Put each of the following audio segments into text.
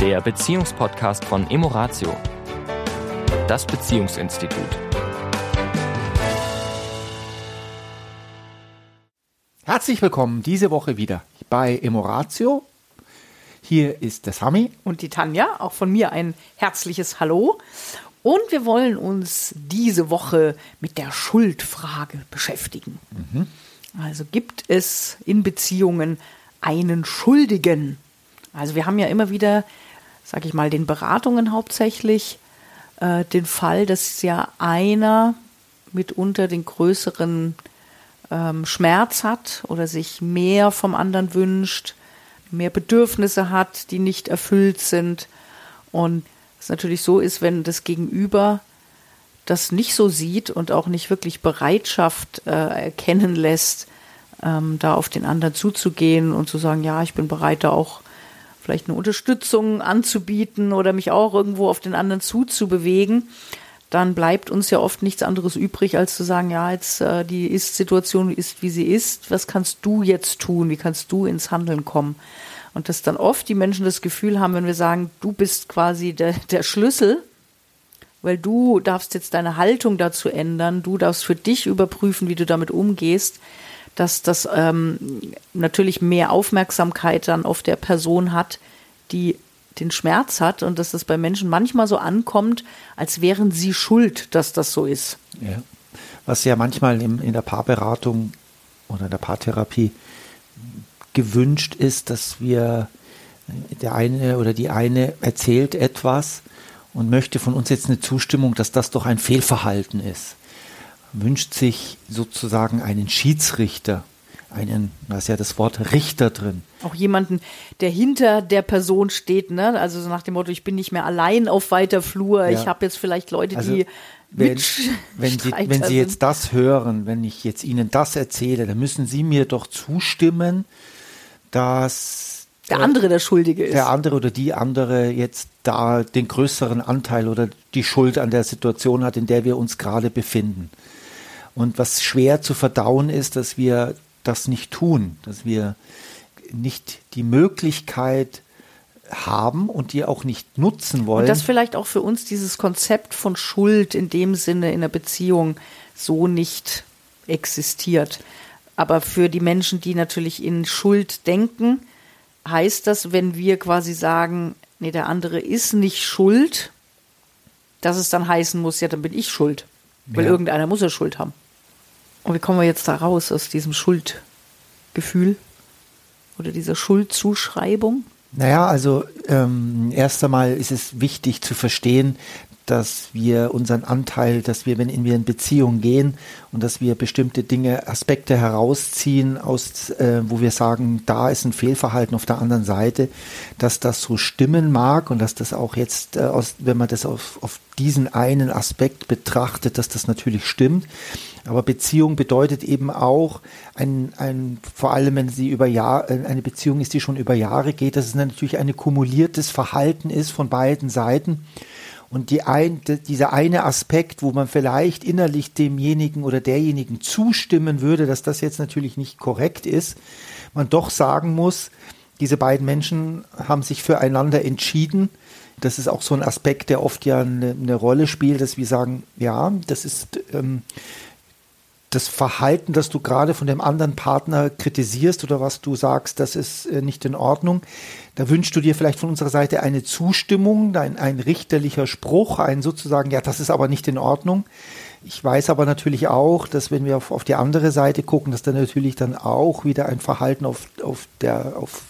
der Beziehungspodcast von Emoratio, das Beziehungsinstitut. Herzlich willkommen diese Woche wieder bei Emoratio. Hier ist der Sami. Und die Tanja, auch von mir ein herzliches Hallo. Und wir wollen uns diese Woche mit der Schuldfrage beschäftigen. Mhm. Also gibt es in Beziehungen einen Schuldigen? Also wir haben ja immer wieder, sag ich mal, den Beratungen hauptsächlich äh, den Fall, dass ja einer mitunter den größeren ähm, Schmerz hat oder sich mehr vom anderen wünscht, mehr Bedürfnisse hat, die nicht erfüllt sind. Und es natürlich so ist, wenn das Gegenüber das nicht so sieht und auch nicht wirklich Bereitschaft äh, erkennen lässt, ähm, da auf den anderen zuzugehen und zu sagen, ja, ich bin bereit, da auch vielleicht eine Unterstützung anzubieten oder mich auch irgendwo auf den anderen zuzubewegen, dann bleibt uns ja oft nichts anderes übrig, als zu sagen, ja, jetzt äh, die Ist-Situation ist, wie sie ist. Was kannst du jetzt tun? Wie kannst du ins Handeln kommen? Und dass dann oft die Menschen das Gefühl haben, wenn wir sagen, du bist quasi der, der Schlüssel, weil du darfst jetzt deine Haltung dazu ändern, du darfst für dich überprüfen, wie du damit umgehst, dass das ähm, natürlich mehr Aufmerksamkeit dann auf der Person hat, die den Schmerz hat und dass das bei Menschen manchmal so ankommt, als wären sie schuld, dass das so ist. Ja. Was ja manchmal in, in der Paarberatung oder in der Paartherapie gewünscht ist, dass wir der eine oder die eine erzählt etwas und möchte von uns jetzt eine Zustimmung, dass das doch ein Fehlverhalten ist wünscht sich sozusagen einen Schiedsrichter, einen, da ist ja das Wort Richter drin. Auch jemanden, der hinter der Person steht, ne? Also so nach dem Motto, ich bin nicht mehr allein auf weiter Flur, ja. ich habe jetzt vielleicht Leute, also, die wenn, wenn, Sie, wenn Sie jetzt das hören, wenn ich jetzt Ihnen das erzähle, dann müssen Sie mir doch zustimmen, dass der andere der Schuldige ist. Der andere oder die andere jetzt da den größeren Anteil oder die Schuld an der Situation hat, in der wir uns gerade befinden. Und was schwer zu verdauen ist, dass wir das nicht tun, dass wir nicht die Möglichkeit haben und die auch nicht nutzen wollen. Und dass vielleicht auch für uns dieses Konzept von Schuld in dem Sinne in der Beziehung so nicht existiert. Aber für die Menschen, die natürlich in Schuld denken, heißt das, wenn wir quasi sagen, nee, der andere ist nicht schuld, dass es dann heißen muss, ja, dann bin ich schuld. Weil ja. irgendeiner muss ja Schuld haben. Und wie kommen wir jetzt da raus aus diesem Schuldgefühl oder dieser Schuldzuschreibung? Naja, also ähm, erst einmal ist es wichtig zu verstehen, dass wir unseren Anteil, dass wir, wenn wir in Beziehung gehen und dass wir bestimmte Dinge, Aspekte herausziehen, aus, äh, wo wir sagen, da ist ein Fehlverhalten auf der anderen Seite, dass das so stimmen mag und dass das auch jetzt, äh, aus, wenn man das auf, auf diesen einen Aspekt betrachtet, dass das natürlich stimmt. Aber Beziehung bedeutet eben auch, ein, ein, vor allem wenn sie über Jahr, äh, eine Beziehung ist, die schon über Jahre geht, dass es natürlich ein kumuliertes Verhalten ist von beiden Seiten. Und die ein, dieser eine Aspekt, wo man vielleicht innerlich demjenigen oder derjenigen zustimmen würde, dass das jetzt natürlich nicht korrekt ist, man doch sagen muss, diese beiden Menschen haben sich füreinander entschieden. Das ist auch so ein Aspekt, der oft ja eine, eine Rolle spielt, dass wir sagen, ja, das ist ähm, das Verhalten, das du gerade von dem anderen Partner kritisierst oder was du sagst, das ist äh, nicht in Ordnung. Da wünschst du dir vielleicht von unserer Seite eine Zustimmung, ein, ein richterlicher Spruch, ein sozusagen, ja, das ist aber nicht in Ordnung. Ich weiß aber natürlich auch, dass wenn wir auf, auf die andere Seite gucken, dass da natürlich dann auch wieder ein Verhalten auf, auf, der, auf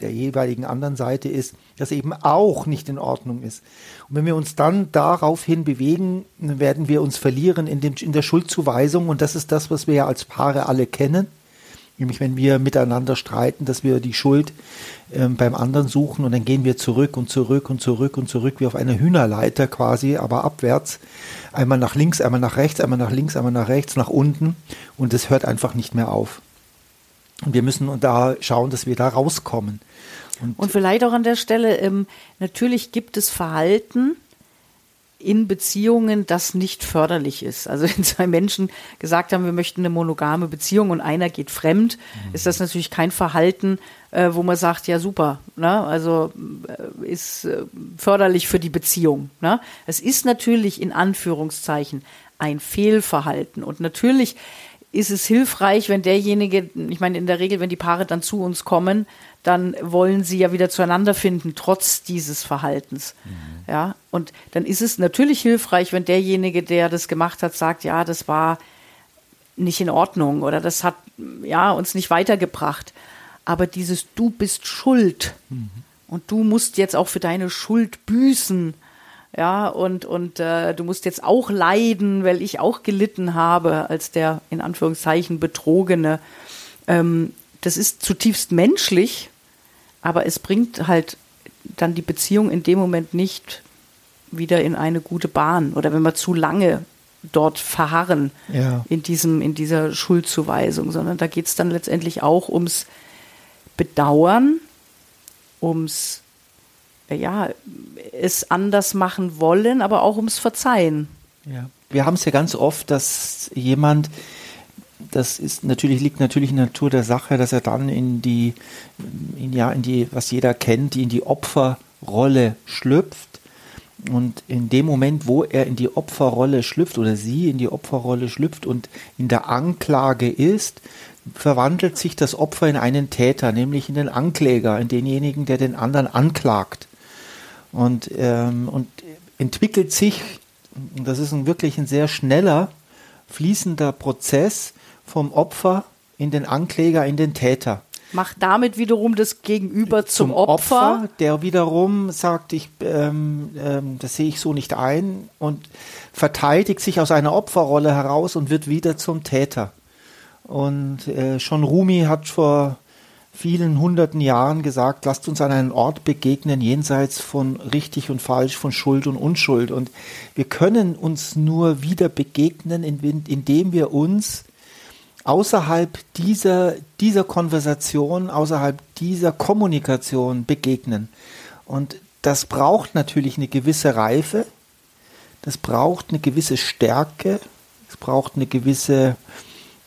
der jeweiligen anderen Seite ist, das eben auch nicht in Ordnung ist. Und wenn wir uns dann daraufhin bewegen, werden wir uns verlieren in, dem, in der Schuldzuweisung. Und das ist das, was wir ja als Paare alle kennen. Nämlich, wenn wir miteinander streiten, dass wir die Schuld ähm, beim anderen suchen und dann gehen wir zurück und zurück und zurück und zurück wie auf einer Hühnerleiter quasi, aber abwärts. Einmal nach links, einmal nach rechts, einmal nach links, einmal nach rechts, nach unten. Und es hört einfach nicht mehr auf. Und wir müssen da schauen, dass wir da rauskommen. Und, und vielleicht auch an der Stelle, ähm, natürlich gibt es Verhalten, in Beziehungen das nicht förderlich ist. Also wenn zwei Menschen gesagt haben, wir möchten eine monogame Beziehung und einer geht fremd, mhm. ist das natürlich kein Verhalten, äh, wo man sagt, ja super, ne? also äh, ist äh, förderlich für die Beziehung. Ne? Es ist natürlich in Anführungszeichen ein Fehlverhalten und natürlich ist es hilfreich, wenn derjenige, ich meine in der Regel, wenn die Paare dann zu uns kommen, dann wollen sie ja wieder zueinander finden, trotz dieses Verhaltens. Mhm. Ja, und dann ist es natürlich hilfreich, wenn derjenige, der das gemacht hat, sagt, ja, das war nicht in Ordnung oder das hat ja uns nicht weitergebracht. Aber dieses Du bist schuld mhm. und du musst jetzt auch für deine Schuld büßen. Ja, und, und äh, du musst jetzt auch leiden, weil ich auch gelitten habe als der in Anführungszeichen Betrogene. Ähm, das ist zutiefst menschlich aber es bringt halt dann die Beziehung in dem Moment nicht wieder in eine gute Bahn oder wenn wir zu lange dort verharren ja. in diesem in dieser Schuldzuweisung, sondern da geht es dann letztendlich auch ums Bedauern, ums ja es anders machen wollen, aber auch ums Verzeihen. Ja. Wir haben es ja ganz oft, dass jemand das ist natürlich, liegt natürlich in der Natur der Sache, dass er dann in die, in, ja, in die, was jeder kennt, in die Opferrolle schlüpft. Und in dem Moment, wo er in die Opferrolle schlüpft oder sie in die Opferrolle schlüpft und in der Anklage ist, verwandelt sich das Opfer in einen Täter, nämlich in den Ankläger, in denjenigen, der den anderen anklagt. Und, ähm, und entwickelt sich, das ist ein wirklich ein sehr schneller, fließender Prozess, vom Opfer in den Ankläger, in den Täter. Macht damit wiederum das Gegenüber zum, zum Opfer. Opfer. Der wiederum sagt, ich, ähm, ähm, das sehe ich so nicht ein und verteidigt sich aus einer Opferrolle heraus und wird wieder zum Täter. Und äh, schon Rumi hat vor vielen hunderten Jahren gesagt, lasst uns an einen Ort begegnen, jenseits von richtig und falsch, von Schuld und Unschuld. Und wir können uns nur wieder begegnen, indem wir uns außerhalb dieser, dieser Konversation, außerhalb dieser Kommunikation begegnen. Und das braucht natürlich eine gewisse Reife, das braucht eine gewisse Stärke, es braucht eine gewisse,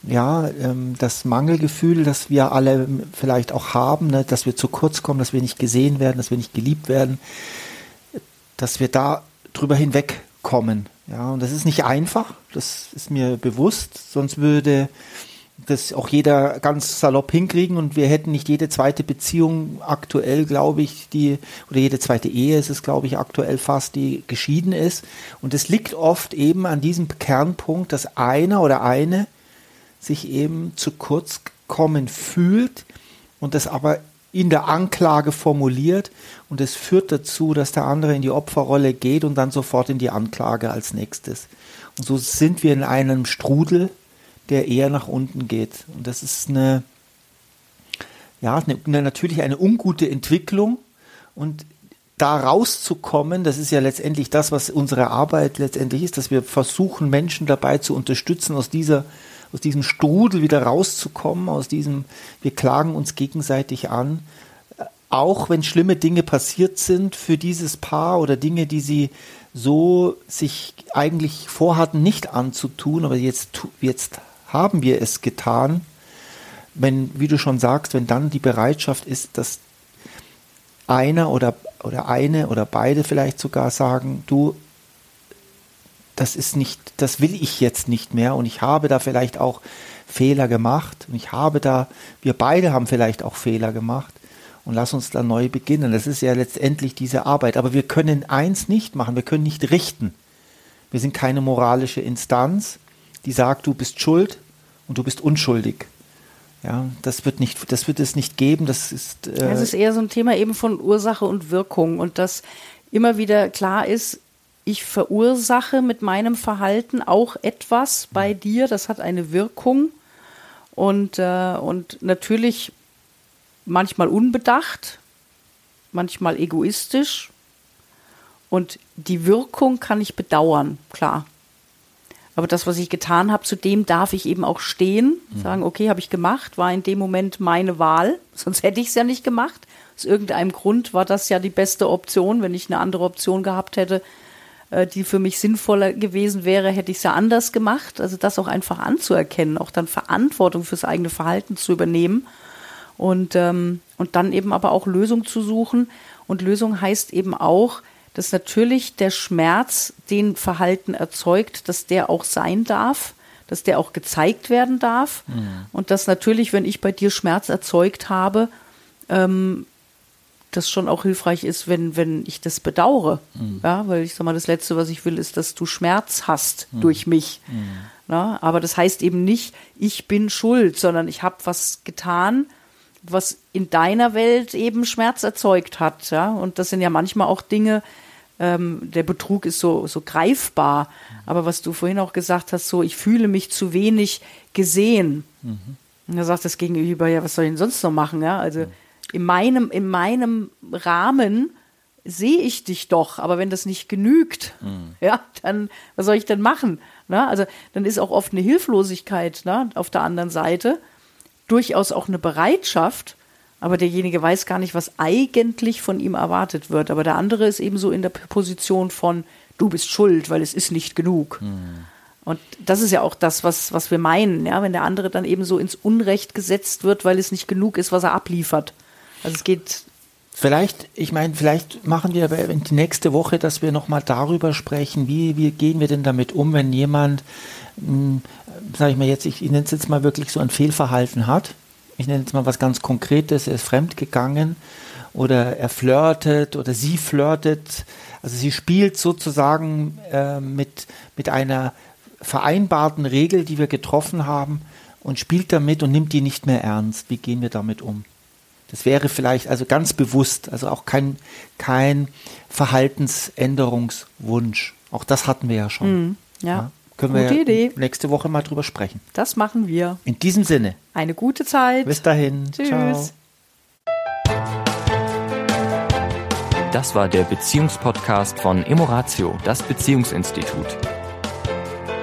ja, ähm, das Mangelgefühl, das wir alle vielleicht auch haben, ne, dass wir zu kurz kommen, dass wir nicht gesehen werden, dass wir nicht geliebt werden, dass wir da drüber hinwegkommen. Ja, und das ist nicht einfach, das ist mir bewusst, sonst würde das auch jeder ganz salopp hinkriegen und wir hätten nicht jede zweite Beziehung aktuell, glaube ich, die, oder jede zweite Ehe ist es, glaube ich, aktuell fast, die geschieden ist. Und es liegt oft eben an diesem Kernpunkt, dass einer oder eine sich eben zu kurz kommen fühlt und das aber in der Anklage formuliert und es führt dazu, dass der andere in die Opferrolle geht und dann sofort in die Anklage als nächstes. Und so sind wir in einem Strudel, der eher nach unten geht. Und das ist eine, ja, eine, natürlich eine ungute Entwicklung. Und da rauszukommen, das ist ja letztendlich das, was unsere Arbeit letztendlich ist, dass wir versuchen, Menschen dabei zu unterstützen, aus dieser, aus diesem Strudel wieder rauszukommen, aus diesem, wir klagen uns gegenseitig an, auch wenn schlimme Dinge passiert sind für dieses Paar oder Dinge, die sie so sich eigentlich vorhatten, nicht anzutun, aber jetzt, jetzt haben wir es getan, wenn, wie du schon sagst, wenn dann die Bereitschaft ist, dass einer oder, oder eine oder beide vielleicht sogar sagen, du, das ist nicht, das will ich jetzt nicht mehr und ich habe da vielleicht auch Fehler gemacht und ich habe da, wir beide haben vielleicht auch Fehler gemacht und lass uns da neu beginnen. Das ist ja letztendlich diese Arbeit. Aber wir können eins nicht machen, wir können nicht richten. Wir sind keine moralische Instanz, die sagt, du bist schuld und du bist unschuldig. Ja, das wird nicht, das wird es nicht geben. Das ist. Äh das ist eher so ein Thema eben von Ursache und Wirkung und dass immer wieder klar ist, ich verursache mit meinem Verhalten auch etwas bei dir. Das hat eine Wirkung und äh, und natürlich manchmal unbedacht, manchmal egoistisch und die Wirkung kann ich bedauern, klar. Aber das, was ich getan habe, zu dem darf ich eben auch stehen, mhm. sagen, okay, habe ich gemacht, war in dem Moment meine Wahl, sonst hätte ich es ja nicht gemacht. Aus irgendeinem Grund war das ja die beste Option. Wenn ich eine andere Option gehabt hätte, die für mich sinnvoller gewesen wäre, hätte ich es ja anders gemacht. Also das auch einfach anzuerkennen, auch dann Verantwortung fürs eigene Verhalten zu übernehmen und, ähm, und dann eben aber auch Lösung zu suchen. Und Lösung heißt eben auch, dass natürlich der Schmerz den Verhalten erzeugt, dass der auch sein darf, dass der auch gezeigt werden darf. Mhm. Und dass natürlich, wenn ich bei dir Schmerz erzeugt habe, ähm, das schon auch hilfreich ist, wenn, wenn ich das bedauere. Mhm. Ja, weil ich sag mal, das Letzte, was ich will, ist, dass du Schmerz hast mhm. durch mich. Mhm. Ja, aber das heißt eben nicht, ich bin schuld, sondern ich habe was getan, was in deiner Welt eben Schmerz erzeugt hat. Ja? Und das sind ja manchmal auch Dinge, ähm, der Betrug ist so, so greifbar. Aber was du vorhin auch gesagt hast, so, ich fühle mich zu wenig gesehen. Mhm. Und da sagt das Gegenüber, ja, was soll ich denn sonst noch machen? Ja, also in meinem, in meinem Rahmen sehe ich dich doch, aber wenn das nicht genügt, mhm. ja, dann, was soll ich denn machen? Na, also, dann ist auch oft eine Hilflosigkeit na, auf der anderen Seite, durchaus auch eine Bereitschaft, aber derjenige weiß gar nicht, was eigentlich von ihm erwartet wird. Aber der andere ist eben so in der Position von, du bist schuld, weil es ist nicht genug. Mhm. Und das ist ja auch das, was, was wir meinen, ja, wenn der andere dann eben so ins Unrecht gesetzt wird, weil es nicht genug ist, was er abliefert. Also es geht. Vielleicht, ich meine, vielleicht machen wir die nächste Woche, dass wir nochmal darüber sprechen, wie, wie gehen wir denn damit um, wenn jemand, hm, sage ich mal jetzt, ich, ich nenne es jetzt mal wirklich so ein Fehlverhalten hat ich nenne jetzt mal was ganz Konkretes, er ist fremdgegangen oder er flirtet oder sie flirtet. Also sie spielt sozusagen äh, mit, mit einer vereinbarten Regel, die wir getroffen haben und spielt damit und nimmt die nicht mehr ernst. Wie gehen wir damit um? Das wäre vielleicht also ganz bewusst, also auch kein, kein Verhaltensänderungswunsch. Auch das hatten wir ja schon. Mm, ja. ja. Können Gute wir Idee. nächste Woche mal drüber sprechen. Das machen wir. In diesem Sinne. Eine gute Zeit. Bis dahin. Tschüss. Ciao. Das war der Beziehungspodcast von Emoratio, das Beziehungsinstitut.